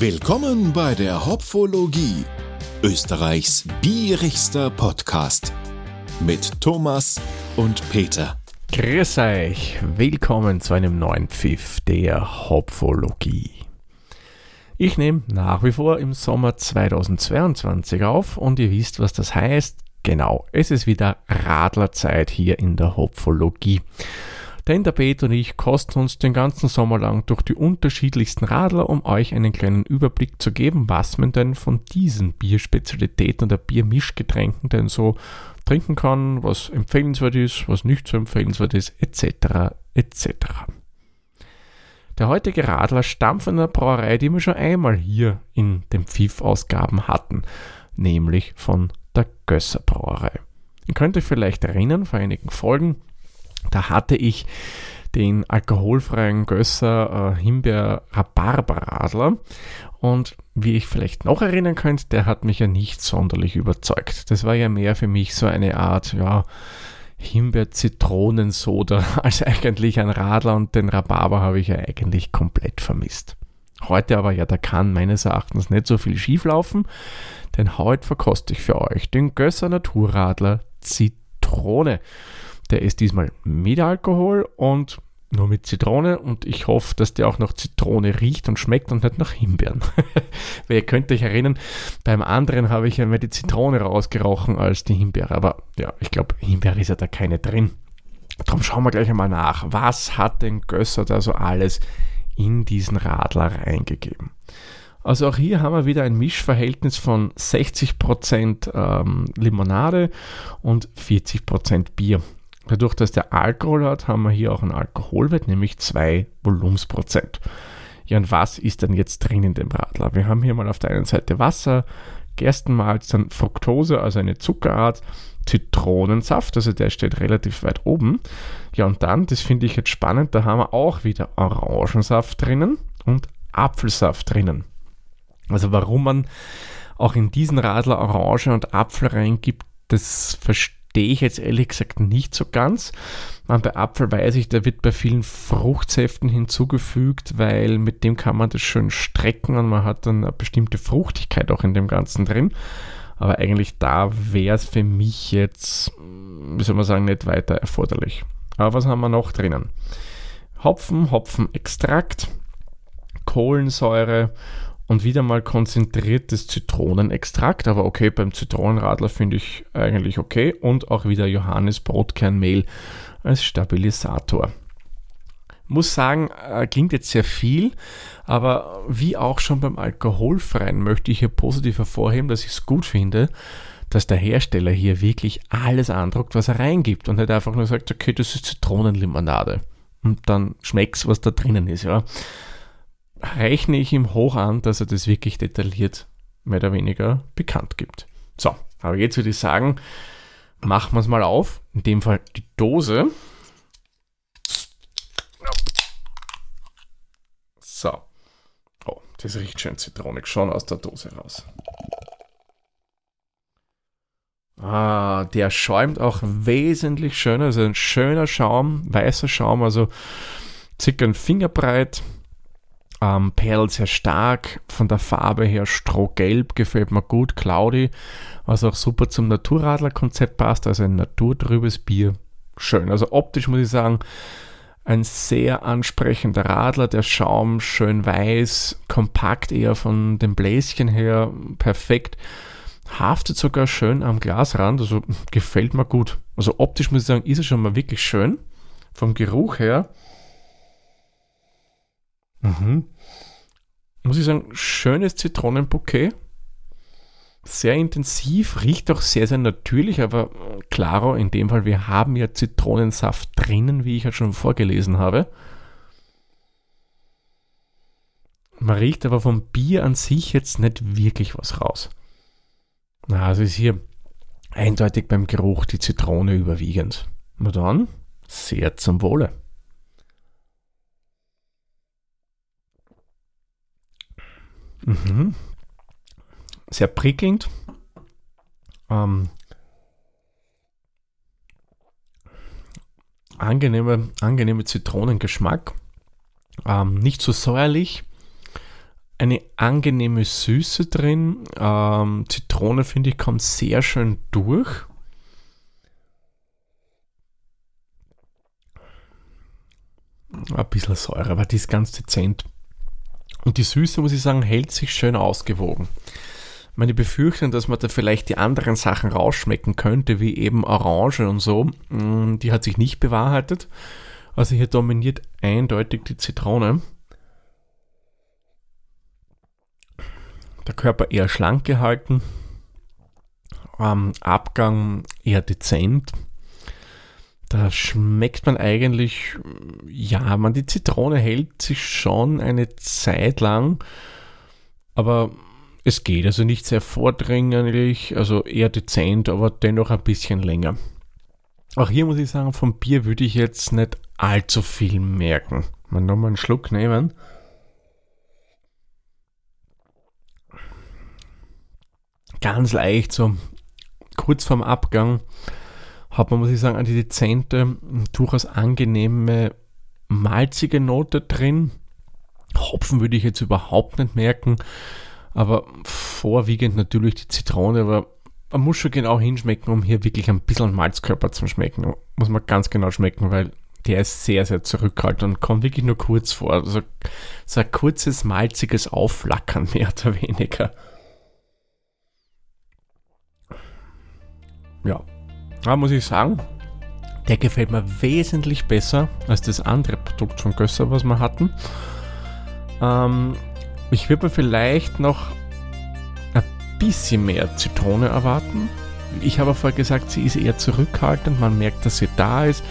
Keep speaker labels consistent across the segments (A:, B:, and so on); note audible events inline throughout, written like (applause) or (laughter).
A: Willkommen bei der Hopfologie, Österreichs bierigster Podcast mit Thomas und Peter.
B: Grüß euch, willkommen zu einem neuen Pfiff der Hopfologie. Ich nehme nach wie vor im Sommer 2022 auf und ihr wisst, was das heißt. Genau, es ist wieder Radlerzeit hier in der Hopfologie. Denn der Peter und ich kosten uns den ganzen Sommer lang durch die unterschiedlichsten Radler, um euch einen kleinen Überblick zu geben, was man denn von diesen Bierspezialitäten oder Biermischgetränken denn so trinken kann, was empfehlenswert ist, was nicht so empfehlenswert ist, etc. etc. Der heutige Radler stammt von einer Brauerei, die wir schon einmal hier in den Pfiff-Ausgaben hatten, nämlich von der Gösser Brauerei. Ihr könnt euch vielleicht erinnern, vor einigen Folgen da hatte ich den alkoholfreien Gösser äh, Himbeer Rhabarberadler und wie ich vielleicht noch erinnern könnt, der hat mich ja nicht sonderlich überzeugt. Das war ja mehr für mich so eine Art, ja, Himbeer-Zitronensoda (laughs) als eigentlich ein Radler und den Rhabarber habe ich ja eigentlich komplett vermisst. Heute aber ja, da kann meines Erachtens nicht so viel schieflaufen, denn heute verkoste ich für euch den Gösser Naturradler Zitrone. Der ist diesmal mit Alkohol und nur mit Zitrone und ich hoffe, dass der auch noch Zitrone riecht und schmeckt und nicht nach Himbeeren. (laughs) Weil ihr könnt euch erinnern, beim anderen habe ich ja mehr die Zitrone rausgerochen als die Himbeere. Aber ja, ich glaube, Himbeere ist ja da keine drin. Darum schauen wir gleich einmal nach. Was hat denn Gösser da so alles in diesen Radler reingegeben? Also auch hier haben wir wieder ein Mischverhältnis von 60% ähm, Limonade und 40% Bier. Dadurch, dass der Alkohol hat, haben wir hier auch einen Alkoholwert, nämlich 2 Volumensprozent. Ja, und was ist denn jetzt drin in dem Radler? Wir haben hier mal auf der einen Seite Wasser, Gerstenmalz, dann Fructose, also eine Zuckerart, Zitronensaft, also der steht relativ weit oben. Ja, und dann, das finde ich jetzt spannend, da haben wir auch wieder Orangensaft drinnen und Apfelsaft drinnen. Also warum man auch in diesen Radler Orange und Apfel reingibt, das verstehe verstehe ich jetzt ehrlich gesagt nicht so ganz. Bei Apfel weiß ich, der wird bei vielen Fruchtsäften hinzugefügt, weil mit dem kann man das schön strecken und man hat dann eine bestimmte Fruchtigkeit auch in dem Ganzen drin. Aber eigentlich da wäre es für mich jetzt, wie soll man sagen, nicht weiter erforderlich. Aber was haben wir noch drinnen? Hopfen, Hopfenextrakt, Kohlensäure und wieder mal konzentriertes Zitronenextrakt, aber okay, beim Zitronenradler finde ich eigentlich okay. Und auch wieder Johannisbrotkernmehl als Stabilisator. Muss sagen, äh, klingt jetzt sehr viel, aber wie auch schon beim Alkoholfreien möchte ich hier positiv hervorheben, dass ich es gut finde, dass der Hersteller hier wirklich alles andruckt, was er reingibt und nicht einfach nur sagt, okay, das ist Zitronenlimonade. Und dann schmeckt's, was da drinnen ist, ja rechne ich ihm hoch an, dass er das wirklich detailliert mehr oder weniger bekannt gibt. So, aber jetzt würde ich sagen, machen wir es mal auf. In dem Fall die Dose. So. Oh, das riecht schön zitronig, schon aus der Dose raus. Ah, der schäumt auch wesentlich schöner. Also ein schöner Schaum, weißer Schaum, also circa ein Fingerbreit, ähm, Perl sehr stark, von der Farbe her strohgelb, gefällt mir gut, cloudy, was auch super zum Naturradler-Konzept passt, also ein naturtrübes Bier. Schön. Also optisch muss ich sagen, ein sehr ansprechender Radler, der Schaum schön weiß, kompakt eher von dem Bläschen her, perfekt. Haftet sogar schön am Glasrand, also gefällt mir gut. Also optisch muss ich sagen, ist es schon mal wirklich schön. Vom Geruch her Mhm. Muss ich sagen, schönes Zitronenbouquet. Sehr intensiv, riecht auch sehr, sehr natürlich, aber klaro, in dem Fall, wir haben ja Zitronensaft drinnen, wie ich ja schon vorgelesen habe. Man riecht aber vom Bier an sich jetzt nicht wirklich was raus. Na, also ist hier eindeutig beim Geruch die Zitrone überwiegend. Na dann, sehr zum Wohle. Mhm. Sehr prickelnd. Ähm, angenehme, angenehme Zitronengeschmack. Ähm, nicht so säuerlich. eine angenehme Süße drin. Ähm, Zitrone, finde ich, kommt sehr schön durch. Ein bisschen Säure, aber die ist ganz dezent. Und die Süße, muss ich sagen, hält sich schön ausgewogen. Meine Befürchtung, dass man da vielleicht die anderen Sachen rausschmecken könnte, wie eben Orange und so, mm, die hat sich nicht bewahrheitet. Also hier dominiert eindeutig die Zitrone. Der Körper eher schlank gehalten. Ähm, Abgang eher dezent. Da schmeckt man eigentlich, ja, man, die Zitrone hält sich schon eine Zeit lang, aber es geht also nicht sehr vordringlich, also eher dezent, aber dennoch ein bisschen länger. Auch hier muss ich sagen, vom Bier würde ich jetzt nicht allzu viel merken. Mal nochmal einen Schluck nehmen. Ganz leicht, so kurz vorm Abgang, hat man, muss ich sagen, eine dezente, durchaus angenehme, malzige Note drin. Hopfen würde ich jetzt überhaupt nicht merken, aber vorwiegend natürlich die Zitrone, aber man muss schon genau hinschmecken, um hier wirklich ein bisschen Malzkörper zu schmecken. Muss man ganz genau schmecken, weil der ist sehr, sehr zurückhaltend und kommt wirklich nur kurz vor. Also so ein kurzes, malziges Aufflackern, (laughs) mehr oder weniger. Ja, da muss ich sagen, der gefällt mir wesentlich besser als das andere Produkt von Gösser, was wir hatten. Ähm, ich würde mir vielleicht noch ein bisschen mehr Zitrone erwarten. Ich habe vorher gesagt, sie ist eher zurückhaltend, man merkt, dass sie da ist.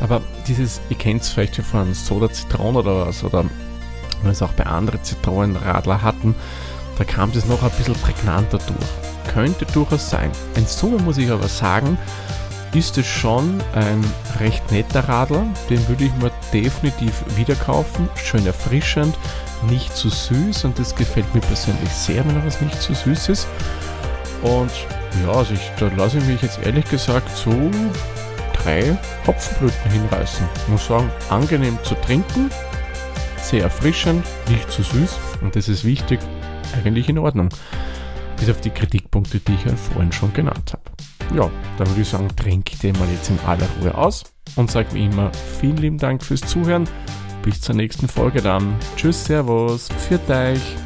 B: Aber dieses, ihr kennt es vielleicht schon von Soda Zitrone oder was, oder wir auch bei anderen Zitronenradler hatten, da kam das noch ein bisschen prägnanter durch. Könnte durchaus sein. In Summe muss ich aber sagen, ist es schon ein recht netter Radler. Den würde ich mir definitiv wieder kaufen. Schön erfrischend, nicht zu süß und das gefällt mir persönlich sehr, wenn was nicht zu süß ist. Und ja, also ich, da lasse ich mich jetzt ehrlich gesagt so drei Hopfenblüten hinreißen. Ich muss sagen, angenehm zu trinken, sehr erfrischend, nicht zu süß und das ist wichtig, eigentlich in Ordnung. Bis auf die Kritikpunkte, die ich ja vorhin schon genannt habe. Ja, dann würde ich sagen, trinke ich den mal jetzt in aller Ruhe aus und sage wie immer vielen lieben Dank fürs Zuhören. Bis zur nächsten Folge dann. Tschüss, Servus, pfiat euch.